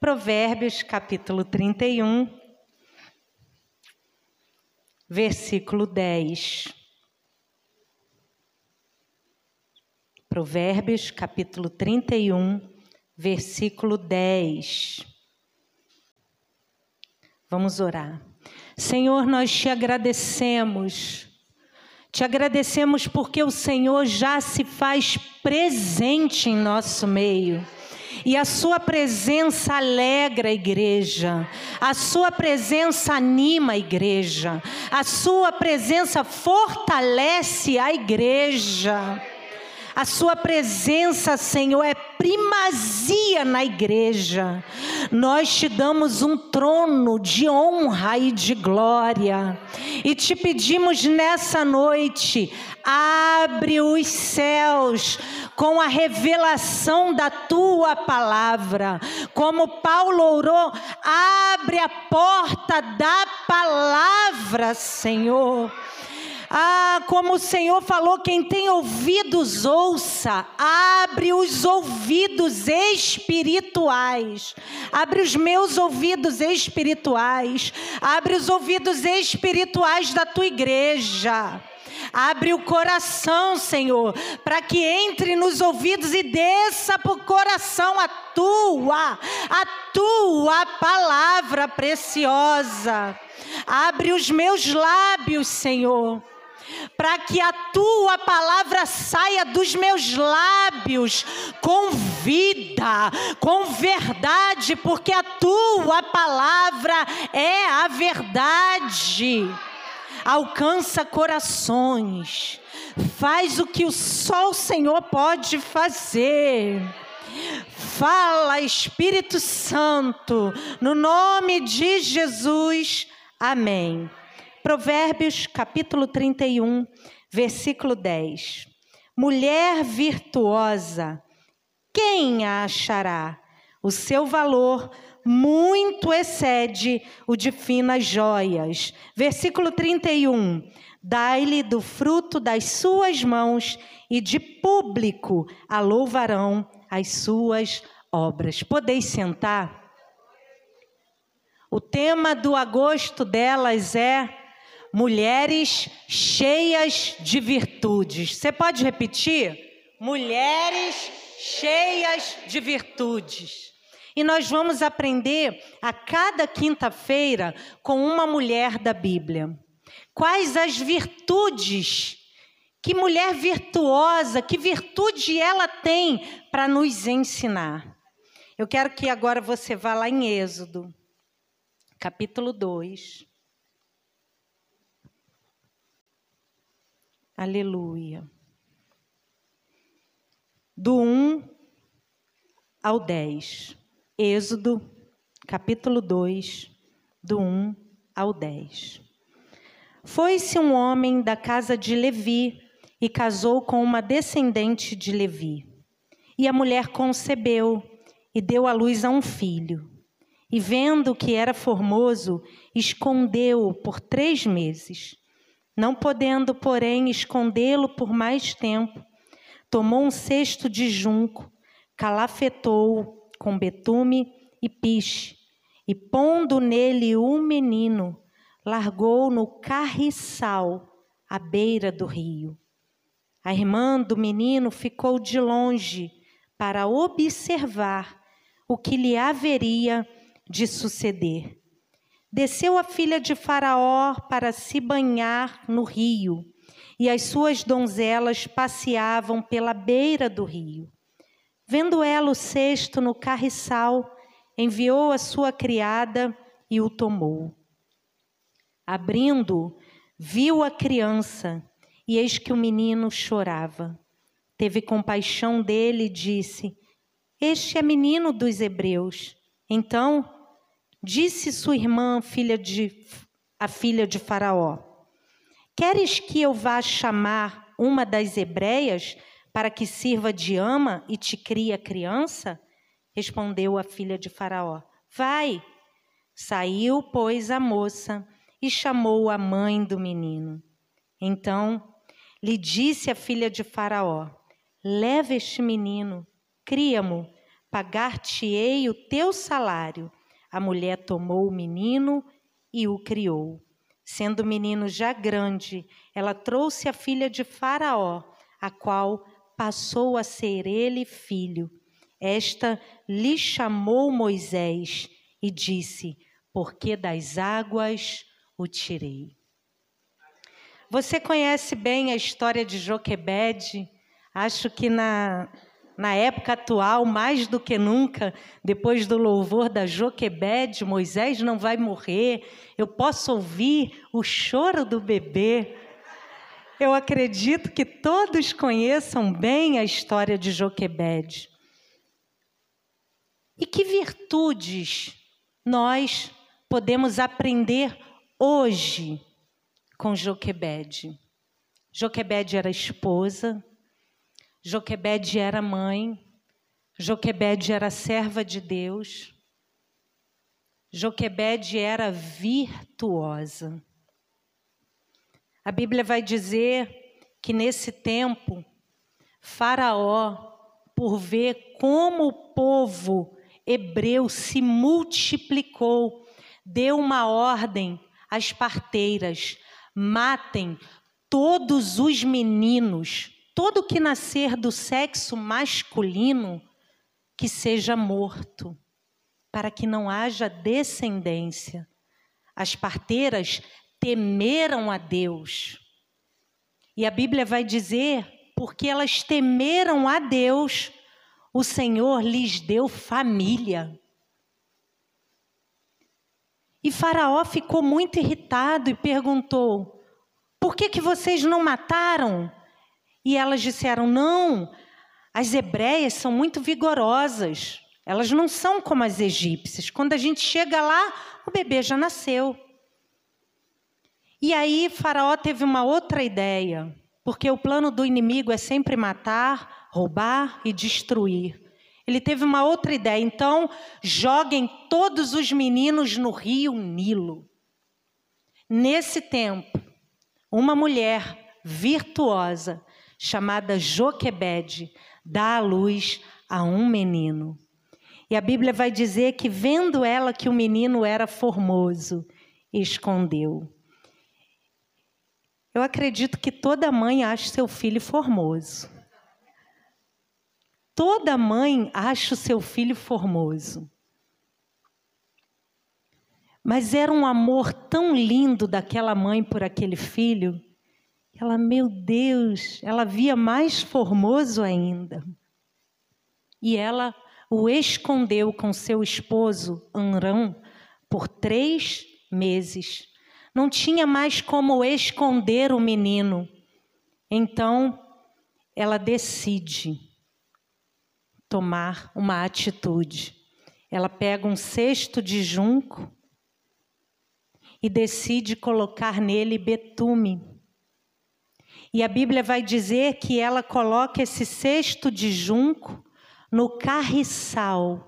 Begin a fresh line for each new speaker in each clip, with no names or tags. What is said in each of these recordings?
Provérbios capítulo 31, versículo 10. Provérbios capítulo 31, versículo 10. Vamos orar. Senhor, nós te agradecemos. Te agradecemos porque o Senhor já se faz presente em nosso meio. E a sua presença alegra a igreja, a sua presença anima a igreja, a sua presença fortalece a igreja. A sua presença, Senhor, é primazia na igreja. Nós te damos um trono de honra e de glória. E te pedimos nessa noite, abre os céus com a revelação da tua palavra. Como Paulo orou, abre a porta da palavra, Senhor. Ah, como o Senhor falou, quem tem ouvidos, ouça. Abre os ouvidos espirituais. Abre os meus ouvidos espirituais. Abre os ouvidos espirituais da tua igreja. Abre o coração, Senhor, para que entre nos ouvidos e desça para o coração a tua, a tua palavra preciosa. Abre os meus lábios, Senhor para que a tua palavra saia dos meus lábios com vida, com verdade, porque a tua palavra é a verdade. Alcança corações, faz o que o só o Senhor pode fazer. Fala, Espírito Santo, no nome de Jesus. Amém. Provérbios capítulo 31, versículo 10. Mulher virtuosa, quem a achará? O seu valor muito excede o de finas joias. Versículo 31. Dai-lhe do fruto das suas mãos e de público a louvarão as suas obras. Podeis sentar? O tema do agosto delas é mulheres cheias de virtudes. Você pode repetir? Mulheres cheias de virtudes. E nós vamos aprender a cada quinta-feira com uma mulher da Bíblia. Quais as virtudes? Que mulher virtuosa, que virtude ela tem para nos ensinar? Eu quero que agora você vá lá em Êxodo, capítulo 2. Aleluia. Do 1 ao 10. Êxodo, capítulo 2, do 1 ao 10. Foi-se um homem da casa de Levi e casou com uma descendente de Levi. E a mulher concebeu e deu à luz a um filho. E vendo que era formoso, escondeu-o por três meses. Não podendo, porém, escondê-lo por mais tempo, tomou um cesto de junco, calafetou com betume e piche, e pondo nele o menino, largou no carriçal à beira do rio. A irmã do menino ficou de longe para observar o que lhe haveria de suceder. Desceu a filha de Faraó para se banhar no rio, e as suas donzelas passeavam pela beira do rio. Vendo ela o cesto no carriçal, enviou a sua criada e o tomou. Abrindo, viu a criança, e eis que o menino chorava. Teve compaixão dele e disse: Este é menino dos hebreus. Então, Disse sua irmã, filha de, a filha de Faraó: Queres que eu vá chamar uma das hebreias para que sirva de ama e te crie a criança? Respondeu a filha de Faraó: Vai. Saiu, pois, a moça e chamou a mãe do menino. Então lhe disse a filha de Faraó: Leva este menino, cria-mo, pagar-te-ei o teu salário. A mulher tomou o menino e o criou. Sendo o menino já grande, ela trouxe a filha de Faraó, a qual passou a ser ele filho. Esta lhe chamou Moisés e disse: Porque das águas o tirei. Você conhece bem a história de Joquebede? Acho que na na época atual, mais do que nunca, depois do louvor da Joquebede, Moisés não vai morrer, eu posso ouvir o choro do bebê. Eu acredito que todos conheçam bem a história de Joquebede. E que virtudes nós podemos aprender hoje com Joquebede? Joquebede era esposa, Joquebede era mãe, Joquebede era serva de Deus, Joquebede era virtuosa. A Bíblia vai dizer que nesse tempo, Faraó, por ver como o povo hebreu se multiplicou, deu uma ordem às parteiras: matem todos os meninos todo que nascer do sexo masculino que seja morto, para que não haja descendência. As parteiras temeram a Deus. E a Bíblia vai dizer, porque elas temeram a Deus, o Senhor lhes deu família. E Faraó ficou muito irritado e perguntou: Por que, que vocês não mataram e elas disseram: não, as hebreias são muito vigorosas. Elas não são como as egípcias. Quando a gente chega lá, o bebê já nasceu. E aí Faraó teve uma outra ideia, porque o plano do inimigo é sempre matar, roubar e destruir. Ele teve uma outra ideia. Então, joguem todos os meninos no rio Nilo. Nesse tempo, uma mulher virtuosa chamada Joquebede, dá à luz a um menino. E a Bíblia vai dizer que, vendo ela que o menino era formoso, escondeu. Eu acredito que toda mãe acha seu filho formoso. Toda mãe acha o seu filho formoso. Mas era um amor tão lindo daquela mãe por aquele filho ela, meu Deus, ela via mais formoso ainda. E ela o escondeu com seu esposo, Anrão, por três meses. Não tinha mais como esconder o menino. Então, ela decide tomar uma atitude. Ela pega um cesto de junco e decide colocar nele betume e a Bíblia vai dizer que ela coloca esse cesto de junco no carriçal,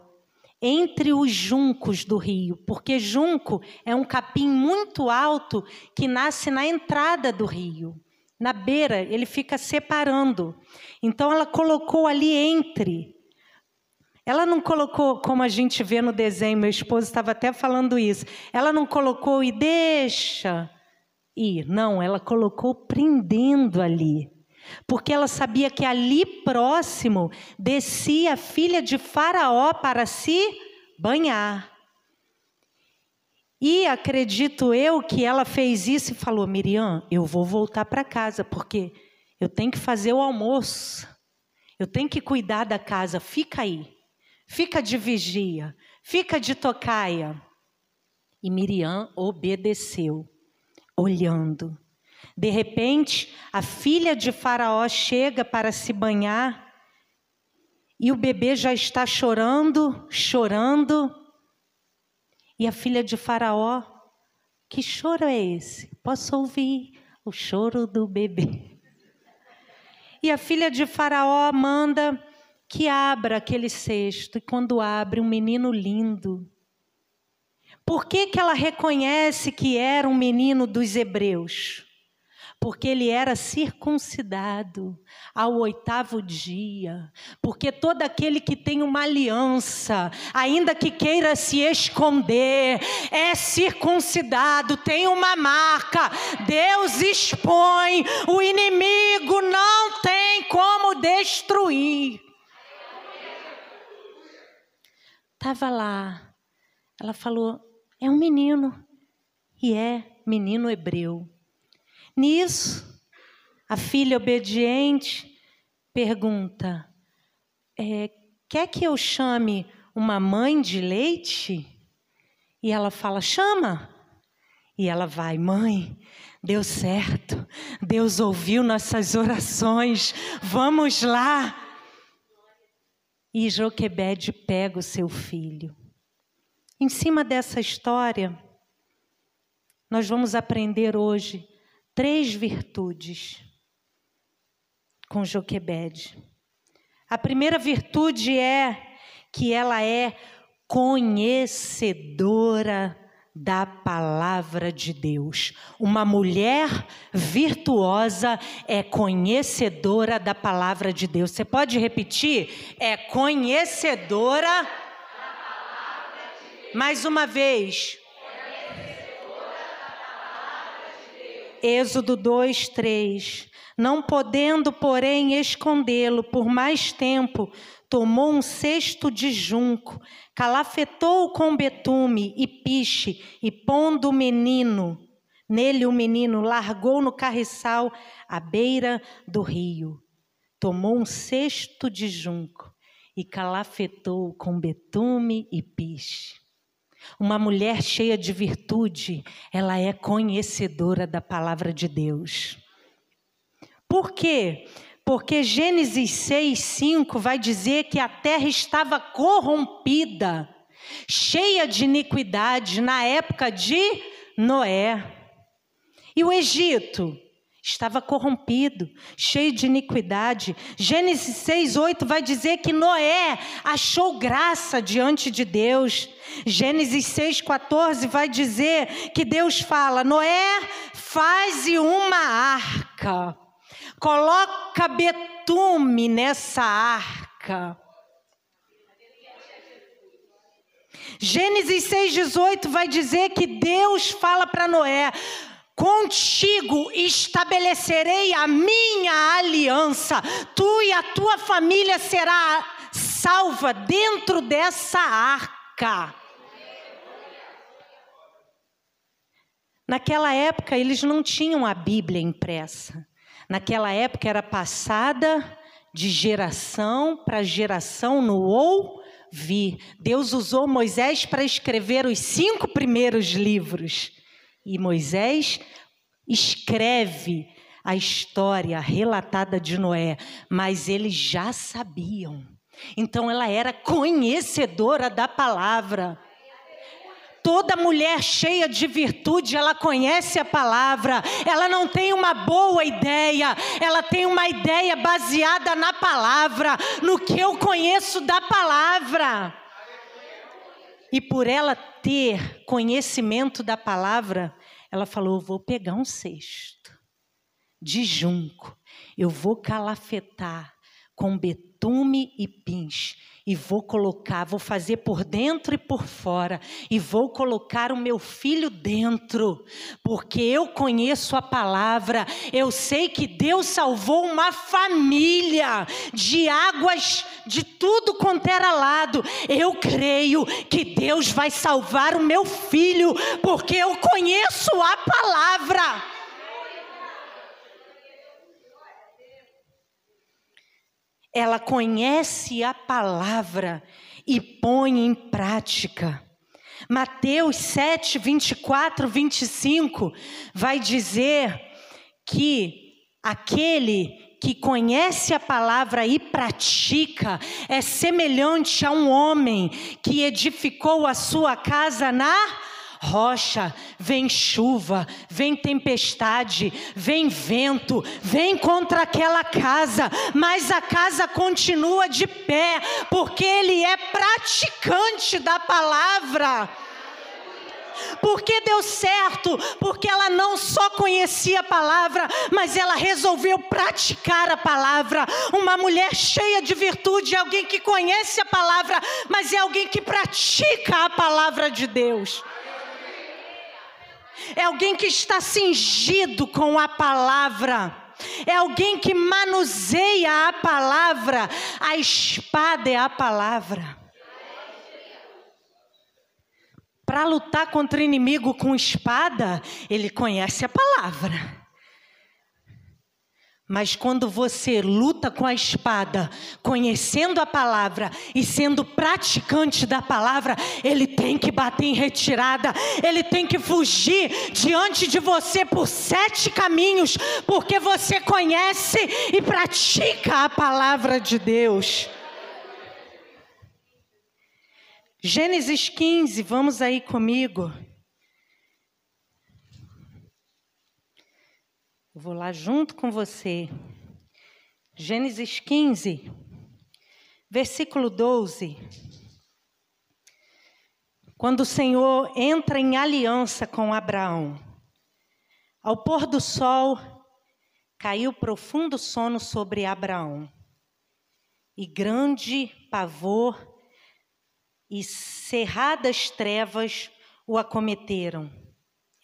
entre os juncos do rio, porque junco é um capim muito alto que nasce na entrada do rio. Na beira, ele fica separando. Então ela colocou ali entre. Ela não colocou, como a gente vê no desenho, meu esposo estava até falando isso. Ela não colocou e deixa ir. Não, ela colocou prendendo ali. Porque ela sabia que ali próximo descia a filha de Faraó para se banhar. E acredito eu que ela fez isso e falou: Miriam, eu vou voltar para casa, porque eu tenho que fazer o almoço, eu tenho que cuidar da casa, fica aí, fica de vigia, fica de tocaia. E Miriam obedeceu olhando. De repente, a filha de Faraó chega para se banhar e o bebê já está chorando, chorando. E a filha de Faraó, que choro é esse? Posso ouvir o choro do bebê. E a filha de Faraó manda que abra aquele cesto, e quando abre, um menino lindo, por que, que ela reconhece que era um menino dos hebreus? porque ele era circuncidado ao oitavo dia, porque todo aquele que tem uma aliança, ainda que queira se esconder, é circuncidado, tem uma marca, Deus expõe, o inimigo não tem como destruir. Estava lá, ela falou: é um menino, e é menino hebreu. Nisso, a filha obediente pergunta: é, Quer que eu chame uma mãe de leite? E ela fala: Chama. E ela vai, mãe, deu certo, Deus ouviu nossas orações, vamos lá. E Joquebede pega o seu filho. Em cima dessa história, nós vamos aprender hoje três virtudes com Joquebede. A primeira virtude é que ela é conhecedora da palavra de Deus. Uma mulher virtuosa é conhecedora da palavra de Deus. Você pode repetir? É conhecedora. Mais uma vez. Êxodo 2, 3. Não podendo, porém, escondê-lo por mais tempo, tomou um cesto de junco, calafetou com betume e piche, e pondo o menino, nele o menino, largou no carriçal à beira do rio. Tomou um cesto de junco e calafetou com betume e piche. Uma mulher cheia de virtude, ela é conhecedora da palavra de Deus. Por quê? Porque Gênesis 6, 5 vai dizer que a terra estava corrompida, cheia de iniquidade na época de Noé. E o Egito? Estava corrompido, cheio de iniquidade. Gênesis 6, 8 vai dizer que Noé achou graça diante de Deus. Gênesis 6, 14 vai dizer que Deus fala: Noé, faze uma arca, coloca betume nessa arca. Gênesis 6,18 vai dizer que Deus fala para Noé: Contigo estabelecerei a minha aliança. Tu e a tua família será salva dentro dessa arca. Naquela época eles não tinham a Bíblia impressa. Naquela época era passada de geração para geração no ouvir. Deus usou Moisés para escrever os cinco primeiros livros. E Moisés escreve a história relatada de Noé, mas eles já sabiam. Então ela era conhecedora da palavra. Toda mulher cheia de virtude, ela conhece a palavra, ela não tem uma boa ideia, ela tem uma ideia baseada na palavra, no que eu conheço da palavra. E por ela ter conhecimento da palavra, ela falou: vou pegar um cesto de junco, eu vou calafetar com betume e pins e vou colocar, vou fazer por dentro e por fora, e vou colocar o meu filho dentro, porque eu conheço a palavra, eu sei que Deus salvou uma família de águas de tudo quanto era lado. Eu creio que Deus vai salvar o meu filho, porque eu conheço a palavra. Ela conhece a palavra e põe em prática. Mateus 7, 24, 25 vai dizer que aquele que conhece a palavra e pratica é semelhante a um homem que edificou a sua casa na rocha, vem chuva, vem tempestade, vem vento, vem contra aquela casa, mas a casa continua de pé, porque ele é praticante da palavra. Por que deu certo? Porque ela não só conhecia a palavra, mas ela resolveu praticar a palavra. Uma mulher cheia de virtude é alguém que conhece a palavra, mas é alguém que pratica a palavra de Deus. É alguém que está cingido com a palavra. É alguém que manuseia a palavra. A espada é a palavra. Para lutar contra o inimigo com espada, ele conhece a palavra. Mas quando você luta com a espada, conhecendo a palavra e sendo praticante da palavra, ele tem que bater em retirada, ele tem que fugir diante de você por sete caminhos, porque você conhece e pratica a palavra de Deus. Gênesis 15, vamos aí comigo. Eu vou lá junto com você. Gênesis 15, versículo 12. Quando o Senhor entra em aliança com Abraão, ao pôr do sol, caiu profundo sono sobre Abraão, e grande pavor e cerradas trevas o acometeram.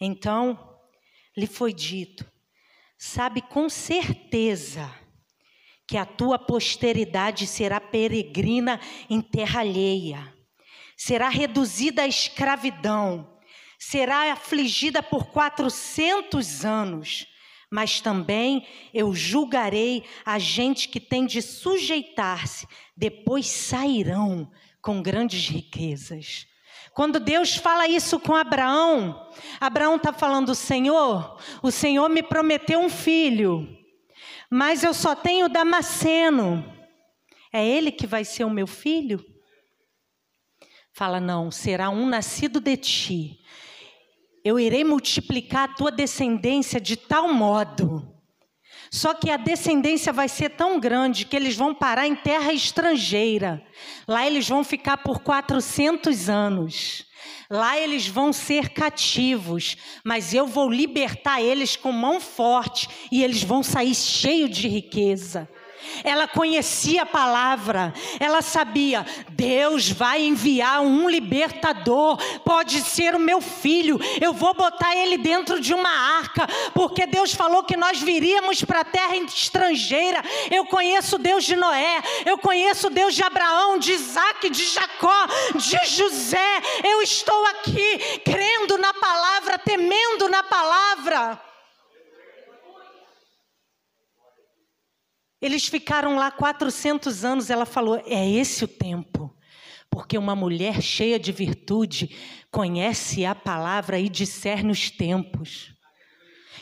Então lhe foi dito: sabe com certeza que a tua posteridade será peregrina em terra alheia, será reduzida à escravidão, será afligida por quatrocentos anos, mas também eu julgarei a gente que tem de sujeitar-se, depois sairão com grandes riquezas. Quando Deus fala isso com Abraão, Abraão está falando: Senhor, o Senhor me prometeu um filho, mas eu só tenho Damasceno. É ele que vai ser o meu filho? Fala: Não, será um nascido de ti. Eu irei multiplicar a tua descendência de tal modo. Só que a descendência vai ser tão grande que eles vão parar em terra estrangeira. Lá eles vão ficar por 400 anos. Lá eles vão ser cativos, mas eu vou libertar eles com mão forte e eles vão sair cheios de riqueza ela conhecia a palavra, ela sabia: Deus vai enviar um libertador, pode ser o meu filho, eu vou botar ele dentro de uma arca, porque Deus falou que nós viríamos para a terra estrangeira. Eu conheço o Deus de Noé, eu conheço o Deus de Abraão, de Isaac, de Jacó, de José. Eu estou aqui crendo na palavra, temendo na palavra. Eles ficaram lá 400 anos. Ela falou: é esse o tempo. Porque uma mulher cheia de virtude conhece a palavra e discerne os tempos.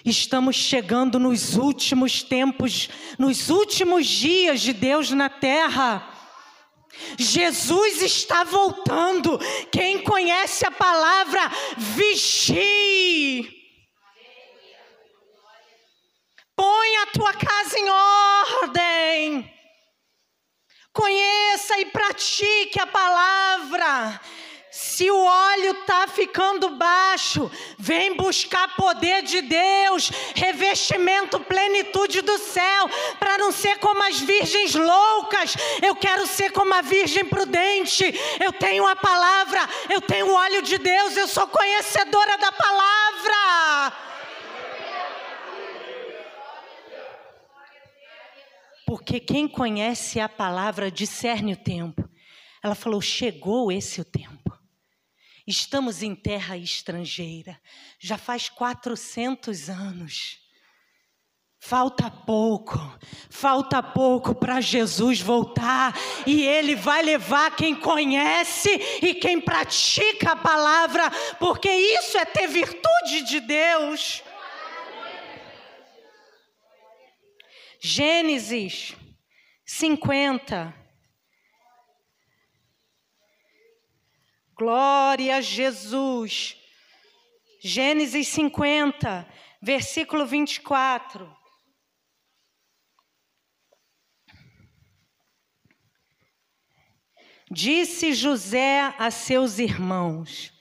Estamos chegando nos últimos tempos, nos últimos dias de Deus na terra. Jesus está voltando. Quem conhece a palavra, vigie. Põe a tua casa em ordem. Conheça e pratique a palavra. Se o óleo está ficando baixo, vem buscar poder de Deus, revestimento, plenitude do céu, para não ser como as virgens loucas. Eu quero ser como a virgem prudente. Eu tenho a palavra, eu tenho o óleo de Deus, eu sou conhecedora da palavra. Porque quem conhece a palavra discerne o tempo. Ela falou: chegou esse o tempo. Estamos em terra estrangeira. Já faz 400 anos. Falta pouco, falta pouco para Jesus voltar e Ele vai levar quem conhece e quem pratica a palavra, porque isso é ter virtude de Deus. Gênesis 50. Glória a Jesus. Gênesis 50, versículo 24. Disse José a seus irmãos: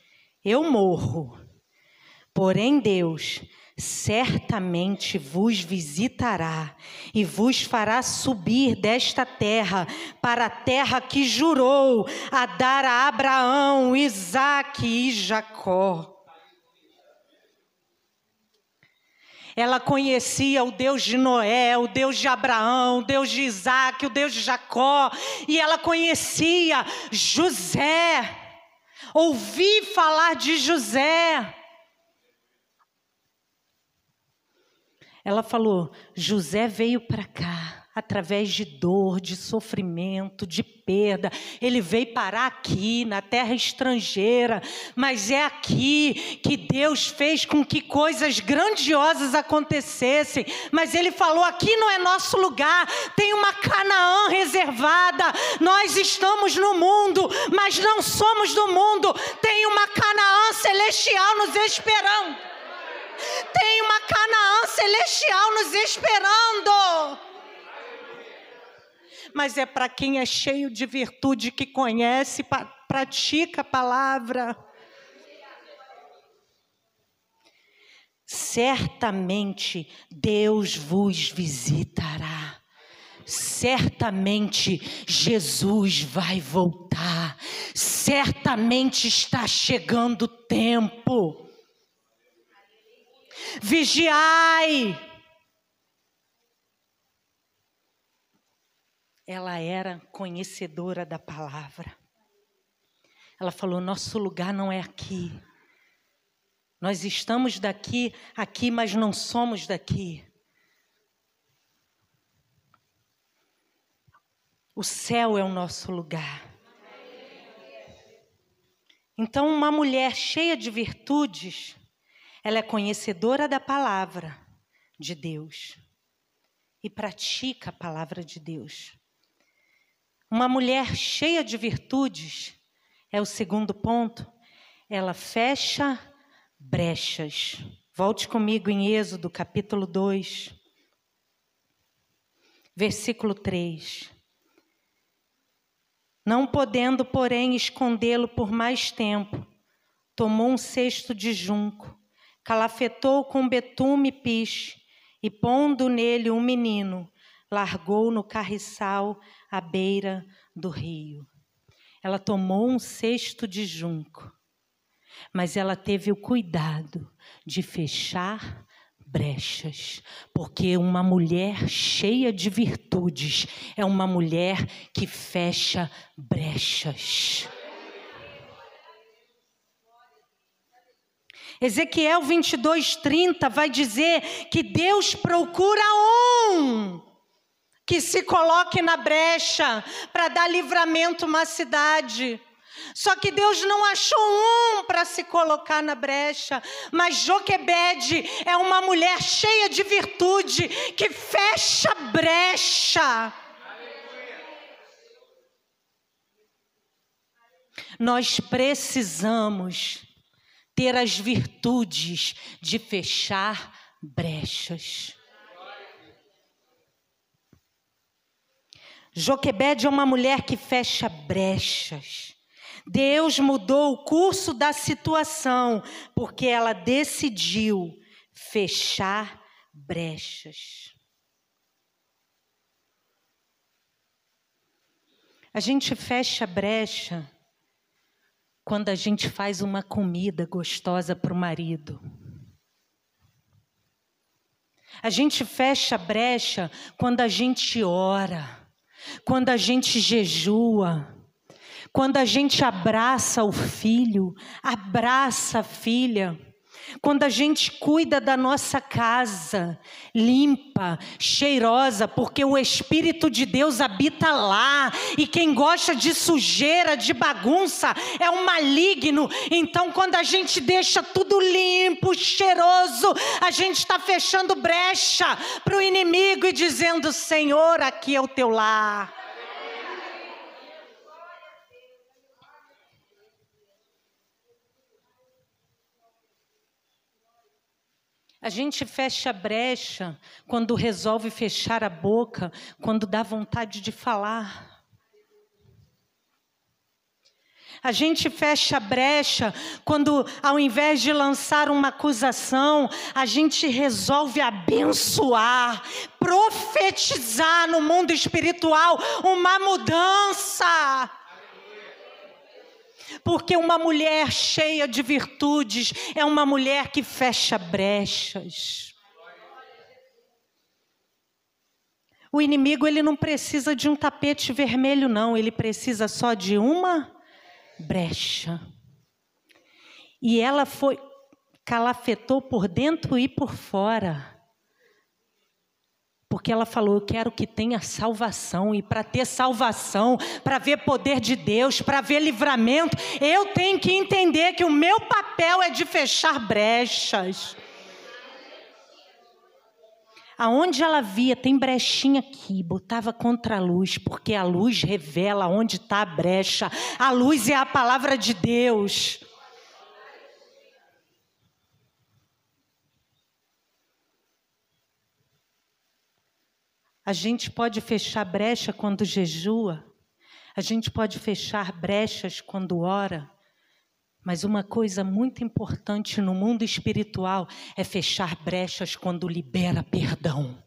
Eu morro Porém, Deus certamente vos visitará e vos fará subir desta terra para a terra que jurou a dar a Abraão, Isaque e Jacó. Ela conhecia o Deus de Noé, o Deus de Abraão, o Deus de Isaac, o Deus de Jacó, e ela conhecia José. Ouvi falar de José. Ela falou: José veio para cá através de dor, de sofrimento, de perda. Ele veio parar aqui, na terra estrangeira, mas é aqui que Deus fez com que coisas grandiosas acontecessem. Mas Ele falou: aqui não é nosso lugar, tem uma Canaã reservada. Nós estamos no mundo, mas não somos do mundo. Tem uma Canaã celestial nos esperando. Tem uma Canaã celestial nos esperando. Mas é para quem é cheio de virtude, que conhece, pratica a palavra. Certamente Deus vos visitará. Certamente Jesus vai voltar. Certamente está chegando o tempo vigiai. Ela era conhecedora da palavra. Ela falou: nosso lugar não é aqui. Nós estamos daqui, aqui, mas não somos daqui. O céu é o nosso lugar. Então, uma mulher cheia de virtudes, ela é conhecedora da palavra de Deus e pratica a palavra de Deus. Uma mulher cheia de virtudes, é o segundo ponto, ela fecha brechas. Volte comigo em Êxodo capítulo 2, versículo 3. Não podendo, porém, escondê-lo por mais tempo, tomou um cesto de junco calafetou com betume piche, e pondo nele um menino, largou no carriçal à beira do rio. Ela tomou um cesto de junco, mas ela teve o cuidado de fechar brechas, porque uma mulher cheia de virtudes é uma mulher que fecha brechas. Ezequiel 22, 30 vai dizer que Deus procura um que se coloque na brecha para dar livramento a uma cidade. Só que Deus não achou um para se colocar na brecha, mas Joquebede é uma mulher cheia de virtude que fecha brecha. Nós precisamos ter as virtudes de fechar brechas. Joquebede é uma mulher que fecha brechas. Deus mudou o curso da situação porque ela decidiu fechar brechas. A gente fecha brecha quando a gente faz uma comida gostosa para o marido. A gente fecha brecha quando a gente ora, quando a gente jejua, quando a gente abraça o filho, abraça a filha. Quando a gente cuida da nossa casa, limpa, cheirosa, porque o Espírito de Deus habita lá, e quem gosta de sujeira, de bagunça, é um maligno. Então, quando a gente deixa tudo limpo, cheiroso, a gente está fechando brecha para o inimigo e dizendo: Senhor, aqui é o teu lar. A gente fecha a brecha quando resolve fechar a boca, quando dá vontade de falar. A gente fecha a brecha quando, ao invés de lançar uma acusação, a gente resolve abençoar, profetizar no mundo espiritual uma mudança. Porque uma mulher cheia de virtudes é uma mulher que fecha brechas. O inimigo ele não precisa de um tapete vermelho não, ele precisa só de uma brecha. E ela foi calafetou por dentro e por fora. Porque ela falou: Eu quero que tenha salvação, e para ter salvação, para ver poder de Deus, para ver livramento, eu tenho que entender que o meu papel é de fechar brechas. Aonde ela via, tem brechinha aqui, botava contra a luz, porque a luz revela onde está a brecha. A luz é a palavra de Deus. A gente pode fechar brecha quando jejua, a gente pode fechar brechas quando ora, mas uma coisa muito importante no mundo espiritual é fechar brechas quando libera perdão.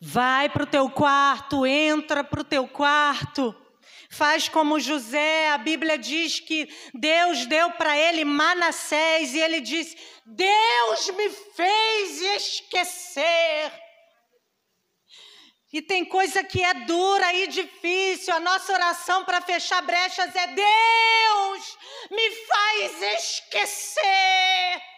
Vai para o teu quarto, entra para o teu quarto, faz como José, a Bíblia diz que Deus deu para ele Manassés e ele disse: Deus me fez esquecer. E tem coisa que é dura e difícil. A nossa oração para fechar brechas é: Deus, me faz esquecer.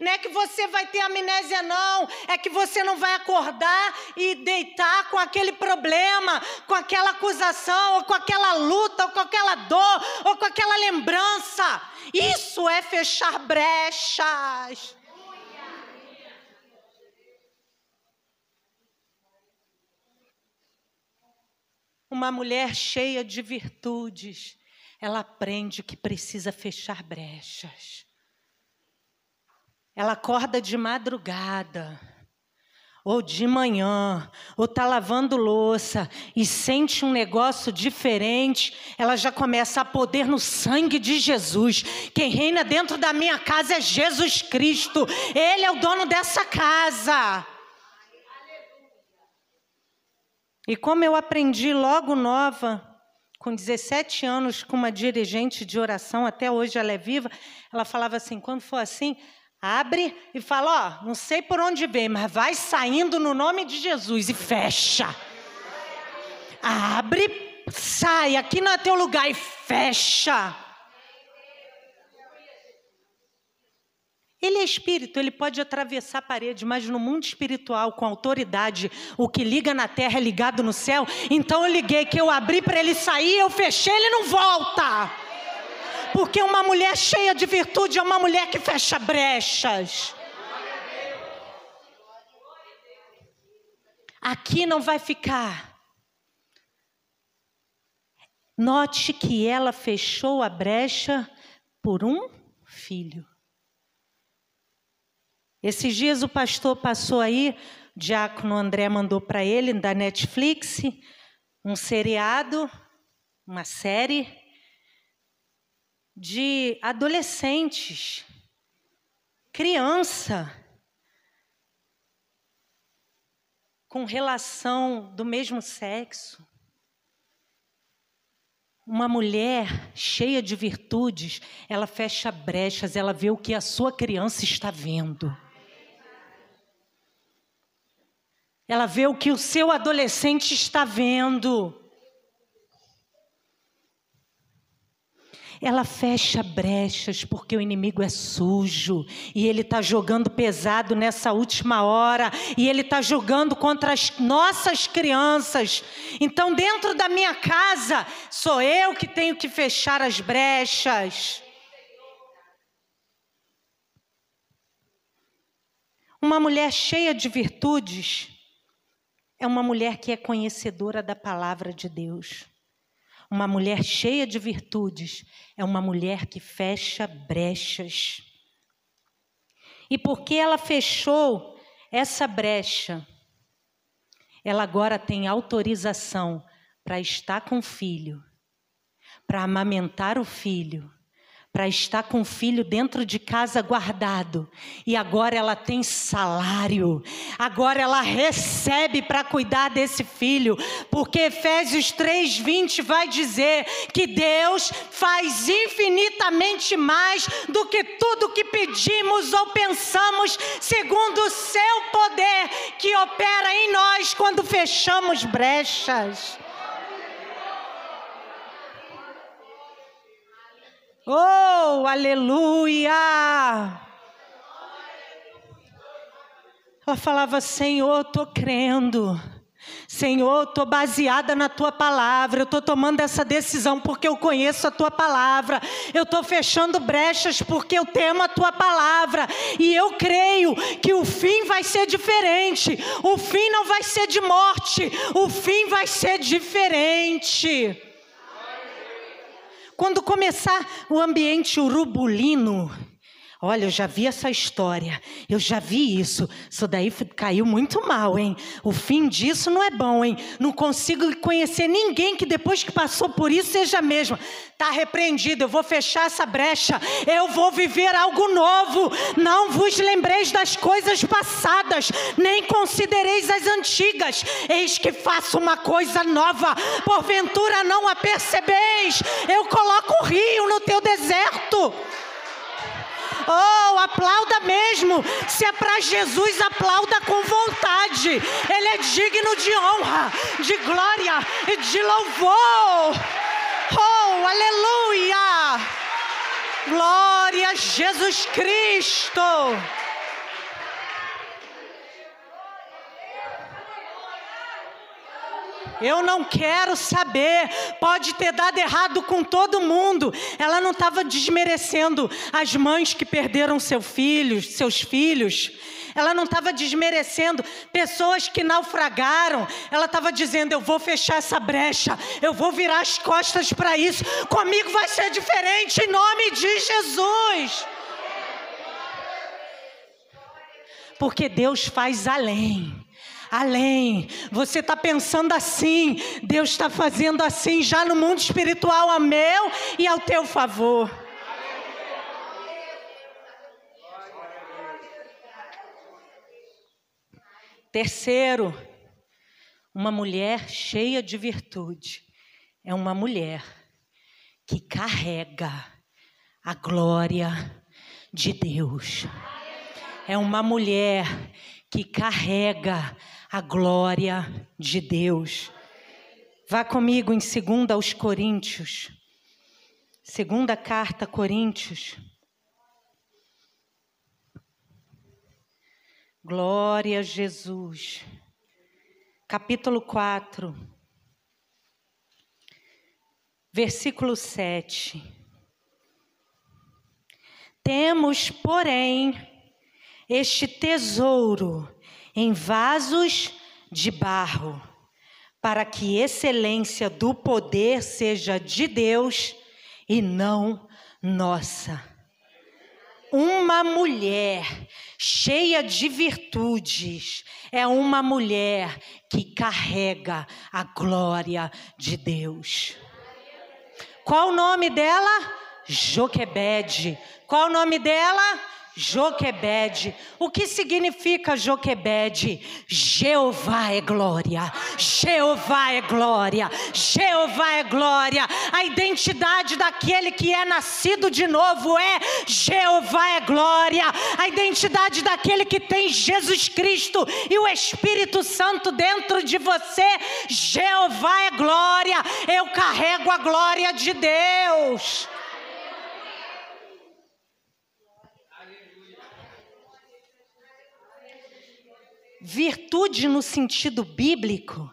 Não é que você vai ter amnésia, não. É que você não vai acordar e deitar com aquele problema, com aquela acusação, ou com aquela luta, ou com aquela dor, ou com aquela lembrança. Isso é fechar brechas. Uma mulher cheia de virtudes, ela aprende que precisa fechar brechas. Ela acorda de madrugada, ou de manhã, ou está lavando louça e sente um negócio diferente, ela já começa a poder no sangue de Jesus. Quem reina dentro da minha casa é Jesus Cristo, Ele é o dono dessa casa. E como eu aprendi logo nova, com 17 anos, com uma dirigente de oração, até hoje ela é viva, ela falava assim: quando for assim, Abre e fala: Ó, não sei por onde vem, mas vai saindo no nome de Jesus e fecha. Abre, sai, aqui não é teu lugar e fecha. Ele é espírito, ele pode atravessar a parede, mas no mundo espiritual, com autoridade, o que liga na terra é ligado no céu. Então eu liguei que eu abri para ele sair, eu fechei, ele não volta. Porque uma mulher cheia de virtude é uma mulher que fecha brechas. Aqui não vai ficar. Note que ela fechou a brecha por um filho. Esses dias o pastor passou aí, o diácono André mandou para ele da Netflix um seriado, uma série de adolescentes, criança, com relação do mesmo sexo. Uma mulher cheia de virtudes, ela fecha brechas, ela vê o que a sua criança está vendo. Ela vê o que o seu adolescente está vendo. Ela fecha brechas porque o inimigo é sujo e ele está jogando pesado nessa última hora e ele está jogando contra as nossas crianças. Então, dentro da minha casa, sou eu que tenho que fechar as brechas. Uma mulher cheia de virtudes é uma mulher que é conhecedora da palavra de Deus. Uma mulher cheia de virtudes é uma mulher que fecha brechas. E porque ela fechou essa brecha, ela agora tem autorização para estar com o filho, para amamentar o filho, para estar com o filho dentro de casa guardado. E agora ela tem salário. Agora ela recebe para cuidar desse filho, porque Efésios 3:20 vai dizer que Deus faz infinitamente mais do que tudo que pedimos ou pensamos, segundo o seu poder que opera em nós quando fechamos brechas. Oh, aleluia! Ela falava: Senhor, estou crendo. Senhor, estou baseada na tua palavra, eu estou tomando essa decisão porque eu conheço a tua palavra, eu estou fechando brechas porque eu temo a tua palavra, e eu creio que o fim vai ser diferente, o fim não vai ser de morte, o fim vai ser diferente. Quando começar o ambiente urubulino, Olha, eu já vi essa história, eu já vi isso. Isso daí caiu muito mal, hein? O fim disso não é bom, hein? Não consigo conhecer ninguém que depois que passou por isso seja mesmo. Está repreendido, eu vou fechar essa brecha, eu vou viver algo novo. Não vos lembreis das coisas passadas, nem considereis as antigas. Eis que faço uma coisa nova, porventura não a percebeis. Eu coloco o rio no teu deserto. Oh, aplauda mesmo. Se é para Jesus, aplauda com vontade. Ele é digno de honra, de glória e de louvor. Oh, aleluia. Glória a Jesus Cristo. Eu não quero saber. Pode ter dado errado com todo mundo. Ela não estava desmerecendo as mães que perderam seu filho, seus filhos. Ela não estava desmerecendo pessoas que naufragaram. Ela estava dizendo: Eu vou fechar essa brecha, eu vou virar as costas para isso. Comigo vai ser diferente, em nome de Jesus. Porque Deus faz além além. Você está pensando assim, Deus está fazendo assim já no mundo espiritual a meu e ao teu favor. Terceiro, uma mulher cheia de virtude é uma mulher que carrega a glória de Deus. É uma mulher que carrega a glória de Deus. Vá comigo em 2 aos Coríntios. Segunda carta Coríntios. Glória a Jesus. Capítulo 4. Versículo 7. Temos, porém, este tesouro em vasos de barro, para que excelência do poder seja de Deus e não nossa. Uma mulher cheia de virtudes é uma mulher que carrega a glória de Deus. Qual o nome dela? Joquebede. Qual o nome dela? Joquebede. O que significa Joquebede? Jeová é glória. Jeová é glória. Jeová é glória. A identidade daquele que é nascido de novo é Jeová é glória. A identidade daquele que tem Jesus Cristo e o Espírito Santo dentro de você, Jeová é glória. Eu carrego a glória de Deus. Virtude no sentido bíblico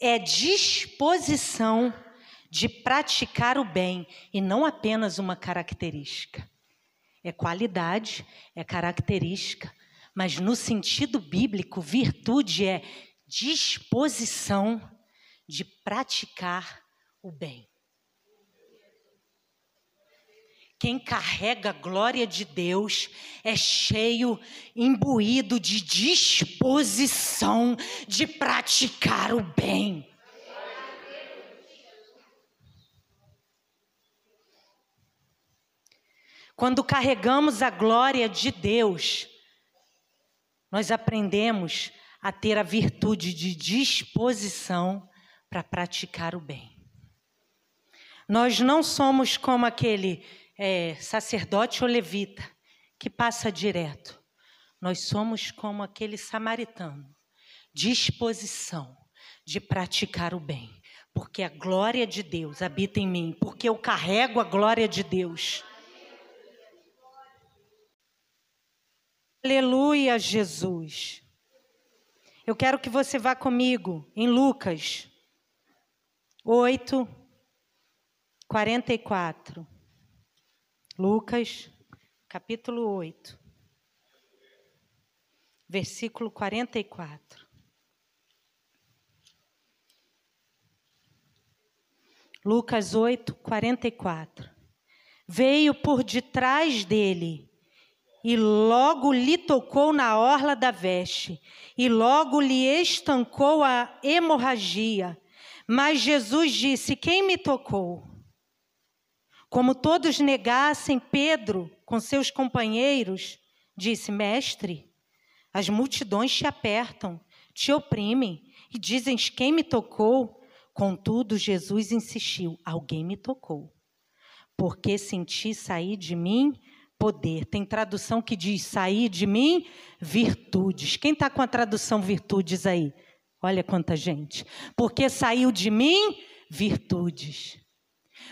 é disposição de praticar o bem e não apenas uma característica. É qualidade, é característica, mas no sentido bíblico, virtude é disposição de praticar o bem. Quem carrega a glória de Deus é cheio, imbuído de disposição de praticar o bem. Quando carregamos a glória de Deus, nós aprendemos a ter a virtude de disposição para praticar o bem. Nós não somos como aquele é, sacerdote ou levita que passa direto. Nós somos como aquele samaritano, disposição de praticar o bem, porque a glória de Deus habita em mim, porque eu carrego a glória de Deus. Aleluia, Jesus. Eu quero que você vá comigo em Lucas 8, 44. Lucas, capítulo 8, versículo 44. Lucas 8, 44. Veio por detrás dele e logo lhe tocou na orla da veste, e logo lhe estancou a hemorragia. Mas Jesus disse: Quem me tocou? Como todos negassem, Pedro, com seus companheiros, disse: Mestre, as multidões te apertam, te oprimem e dizem: Quem me tocou? Contudo, Jesus insistiu: Alguém me tocou, porque senti sair de mim poder. Tem tradução que diz: sair de mim virtudes. Quem está com a tradução virtudes aí? Olha quanta gente. Porque saiu de mim virtudes.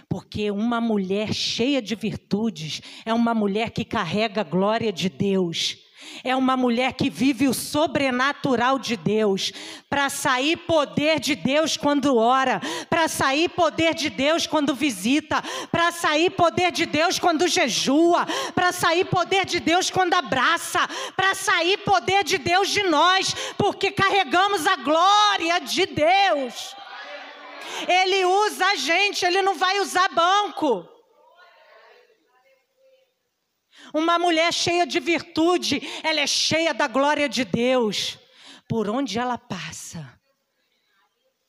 Porque uma mulher cheia de virtudes é uma mulher que carrega a glória de Deus. É uma mulher que vive o sobrenatural de Deus, para sair poder de Deus quando ora, para sair poder de Deus quando visita, para sair poder de Deus quando jejua, para sair poder de Deus quando abraça, para sair poder de Deus de nós, porque carregamos a glória de Deus. Ele usa a gente, ele não vai usar banco. Uma mulher cheia de virtude, ela é cheia da glória de Deus. Por onde ela passa,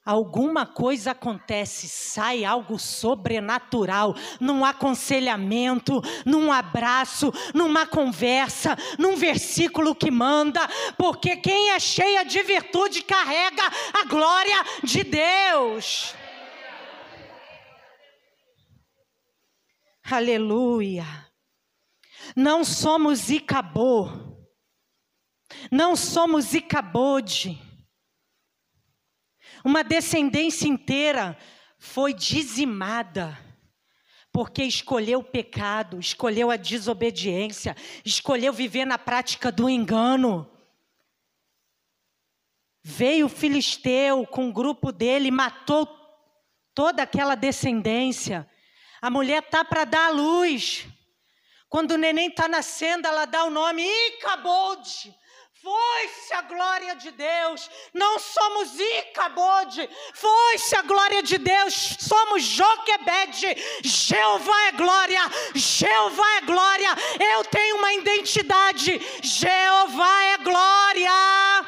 alguma coisa acontece, sai algo sobrenatural, num aconselhamento, num abraço, numa conversa, num versículo que manda, porque quem é cheia de virtude carrega a glória de Deus. Aleluia. Não somos Icabô. Não somos Icabode. Uma descendência inteira foi dizimada porque escolheu o pecado, escolheu a desobediência, escolheu viver na prática do engano. Veio o filisteu com o grupo dele, matou toda aquela descendência. A mulher tá para dar a luz. Quando o neném está nascendo, ela dá o nome Icabode. Foi-se a glória de Deus. Não somos Icabode. Foi-se a glória de Deus. Somos Joquebede. Jeová é glória. Jeová é glória. Eu tenho uma identidade. Jeová é glória.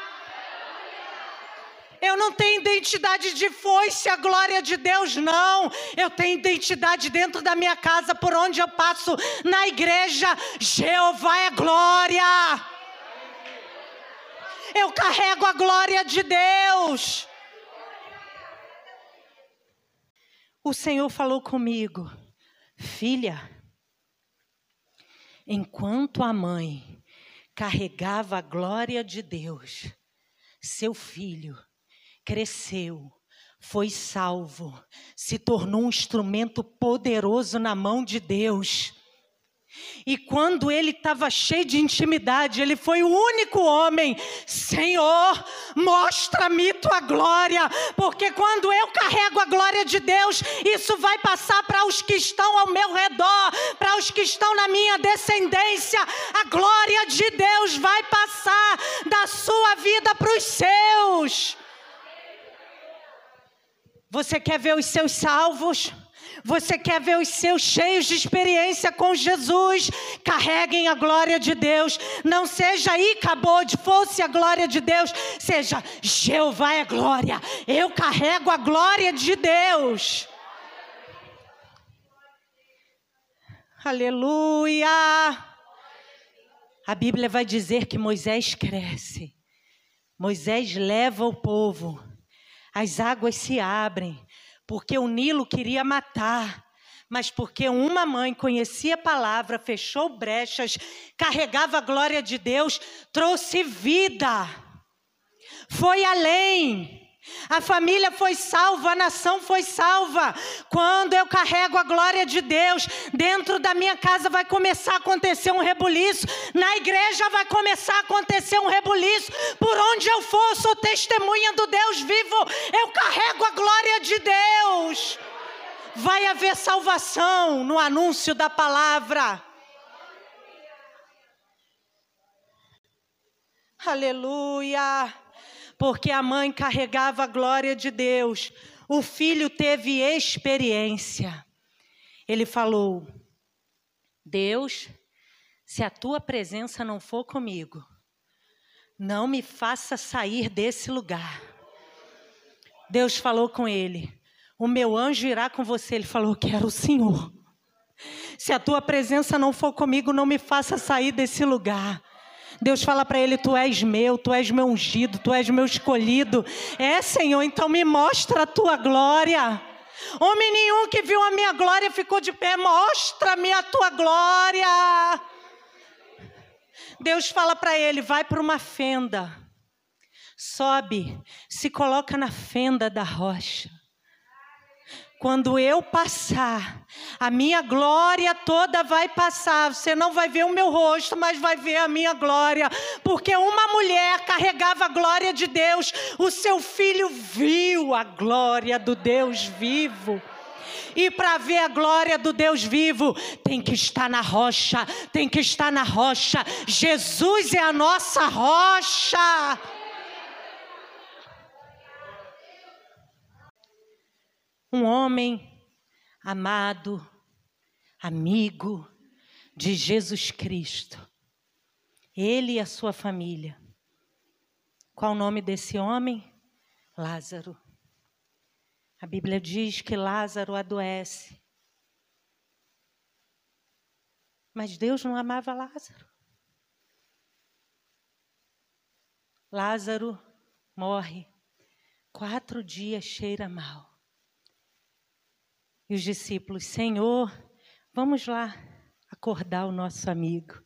Eu não tenho identidade de foice, a glória de Deus, não. Eu tenho identidade dentro da minha casa, por onde eu passo, na igreja. Jeová é glória. Eu carrego a glória de Deus. O Senhor falou comigo, filha, enquanto a mãe carregava a glória de Deus, seu filho cresceu, foi salvo, se tornou um instrumento poderoso na mão de Deus. E quando ele estava cheio de intimidade, ele foi o único homem, Senhor, mostra-me tua glória, porque quando eu carrego a glória de Deus, isso vai passar para os que estão ao meu redor, para os que estão na minha descendência. A glória de Deus vai passar da sua vida para os seus. Você quer ver os seus salvos? Você quer ver os seus cheios de experiência com Jesus? Carreguem a glória de Deus. Não seja Icabode, fosse a glória de Deus. Seja Jeová é glória. Eu carrego a glória de Deus. Aleluia. A Bíblia vai dizer que Moisés cresce. Moisés leva o povo. As águas se abrem porque o Nilo queria matar, mas porque uma mãe conhecia a palavra, fechou brechas, carregava a glória de Deus, trouxe vida, foi além. A família foi salva, a nação foi salva. Quando eu carrego a glória de Deus, dentro da minha casa vai começar a acontecer um rebuliço, na igreja vai começar a acontecer um rebuliço. Por onde eu for, sou testemunha do Deus vivo. Eu carrego a glória de Deus. Vai haver salvação no anúncio da palavra. Aleluia porque a mãe carregava a glória de Deus. O filho teve experiência. Ele falou: Deus, se a tua presença não for comigo, não me faça sair desse lugar. Deus falou com ele: O meu anjo irá com você. Ele falou: Quero o Senhor. Se a tua presença não for comigo, não me faça sair desse lugar. Deus fala para ele: Tu és meu, tu és meu ungido, tu és meu escolhido. É, Senhor, então me mostra a tua glória. Homem nenhum que viu a minha glória ficou de pé, mostra-me a tua glória. Deus fala para ele: vai para uma fenda, sobe, se coloca na fenda da rocha. Quando eu passar, a minha glória toda vai passar. Você não vai ver o meu rosto, mas vai ver a minha glória. Porque uma mulher carregava a glória de Deus, o seu filho viu a glória do Deus vivo. E para ver a glória do Deus vivo, tem que estar na rocha, tem que estar na rocha. Jesus é a nossa rocha. Um homem amado, amigo de Jesus Cristo. Ele e a sua família. Qual o nome desse homem? Lázaro. A Bíblia diz que Lázaro adoece. Mas Deus não amava Lázaro. Lázaro morre. Quatro dias cheira mal. E os discípulos, Senhor, vamos lá acordar o nosso amigo.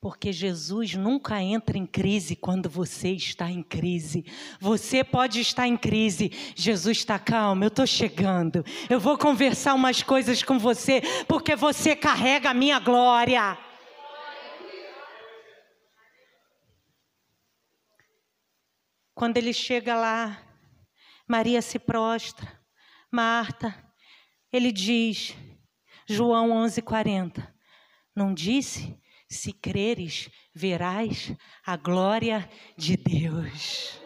Porque Jesus nunca entra em crise quando você está em crise. Você pode estar em crise. Jesus está calmo, eu estou chegando. Eu vou conversar umas coisas com você, porque você carrega a minha glória. Quando ele chega lá, Maria se prostra. Marta, ele diz, João 11:40, não disse? Se creres, verás a glória de Deus.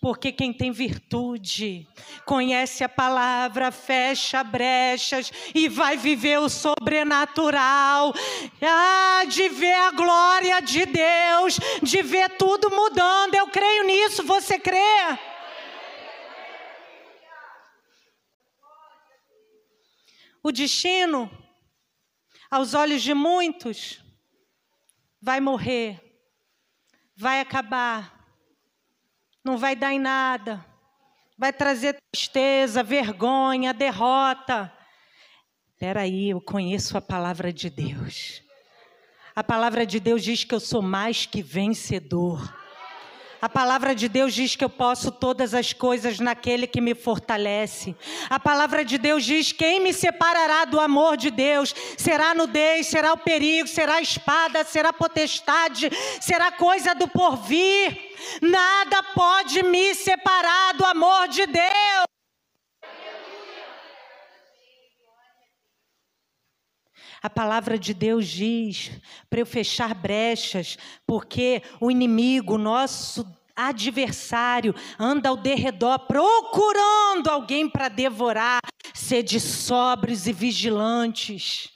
Porque quem tem virtude, conhece a palavra, fecha brechas e vai viver o sobrenatural. Ah, de ver a glória de Deus, de ver tudo mudando. Eu creio nisso, você crê? O destino, aos olhos de muitos, vai morrer, vai acabar, não vai dar em nada, vai trazer tristeza, vergonha, derrota. Espera aí, eu conheço a palavra de Deus. A palavra de Deus diz que eu sou mais que vencedor. A palavra de Deus diz que eu posso todas as coisas naquele que me fortalece. A palavra de Deus diz: quem me separará do amor de Deus? Será nudez, será o perigo, será espada, será potestade, será coisa do porvir. Nada pode me separar do amor de Deus. A palavra de Deus diz para eu fechar brechas, porque o inimigo, nosso adversário, anda ao derredor procurando alguém para devorar. sede sóbrios e vigilantes.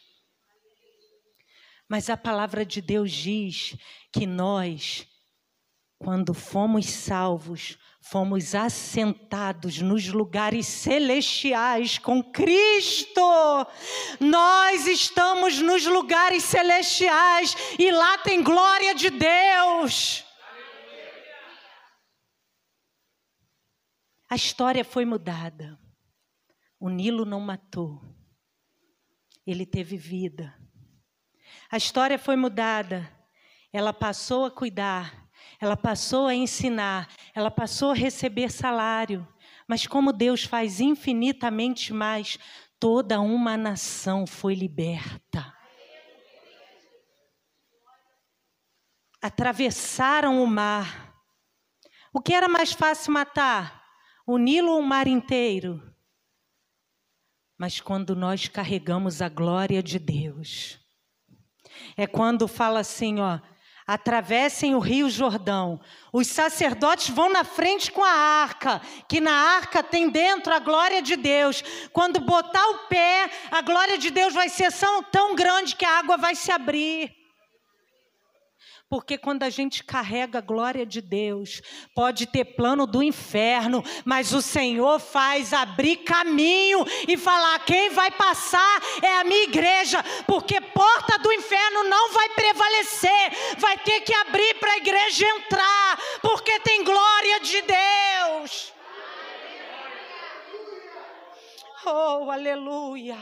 Mas a palavra de Deus diz que nós, quando fomos salvos, fomos assentados nos lugares celestiais com Cristo. Nós estamos nos lugares celestiais e lá tem glória de Deus. A história foi mudada. O Nilo não matou, ele teve vida. A história foi mudada, ela passou a cuidar, ela passou a ensinar, ela passou a receber salário. Mas como Deus faz infinitamente mais, toda uma nação foi liberta. Atravessaram o mar. O que era mais fácil matar? O Nilo ou o mar inteiro? Mas quando nós carregamos a glória de Deus, é quando fala assim, ó, atravessem o Rio Jordão. Os sacerdotes vão na frente com a arca, que na arca tem dentro a glória de Deus. Quando botar o pé, a glória de Deus vai ser tão grande que a água vai se abrir. Porque quando a gente carrega a glória de Deus, pode ter plano do inferno, mas o Senhor faz abrir caminho e falar: quem vai passar é a minha igreja, porque porta do inferno não vai prevalecer, vai ter que abrir para a igreja entrar, porque tem glória de Deus. Oh, aleluia.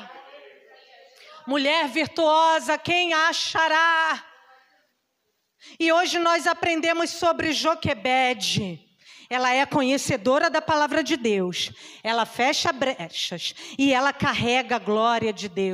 Mulher virtuosa, quem achará? E hoje nós aprendemos sobre Joquebede. Ela é conhecedora da palavra de Deus. Ela fecha brechas e ela carrega a glória de Deus.